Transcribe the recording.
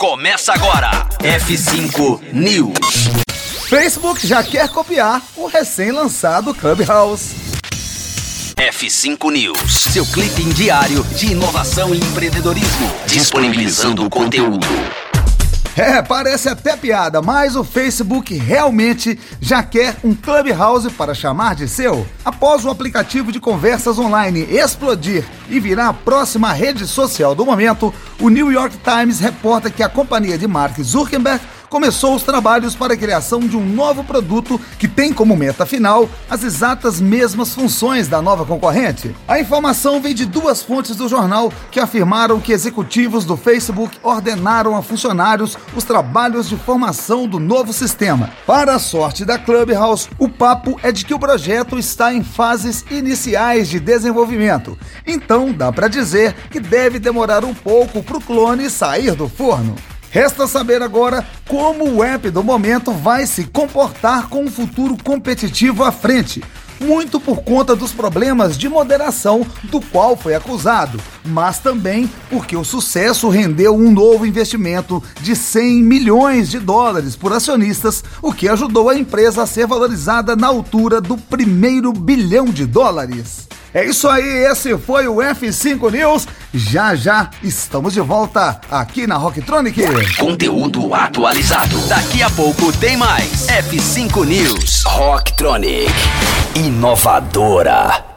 Começa agora. F5 News. Facebook já quer copiar o recém-lançado Clubhouse. F5 News, seu clipe diário de inovação e empreendedorismo, disponibilizando o conteúdo. É, parece até piada, mas o Facebook realmente já quer um Clubhouse para chamar de seu. Após o aplicativo de conversas online explodir e virar a próxima rede social do momento, o New York Times reporta que a companhia de Mark Zuckerberg começou os trabalhos para a criação de um novo produto que tem como meta final as exatas mesmas funções da nova concorrente. A informação vem de duas fontes do jornal que afirmaram que executivos do Facebook ordenaram a funcionários os trabalhos de formação do novo sistema. Para a sorte da Clubhouse, o papo é de que o projeto está em fases iniciais de desenvolvimento. Então, dá para dizer que deve demorar um pouco para o clone sair do forno. Resta saber agora como o app do momento vai se comportar com um futuro competitivo à frente. Muito por conta dos problemas de moderação do qual foi acusado, mas também porque o sucesso rendeu um novo investimento de 100 milhões de dólares por acionistas, o que ajudou a empresa a ser valorizada na altura do primeiro bilhão de dólares. É isso aí, esse foi o F5 News. Já já estamos de volta aqui na Rocktronic. Conteúdo atualizado. Daqui a pouco tem mais. F5 News. Rocktronic. Inovadora.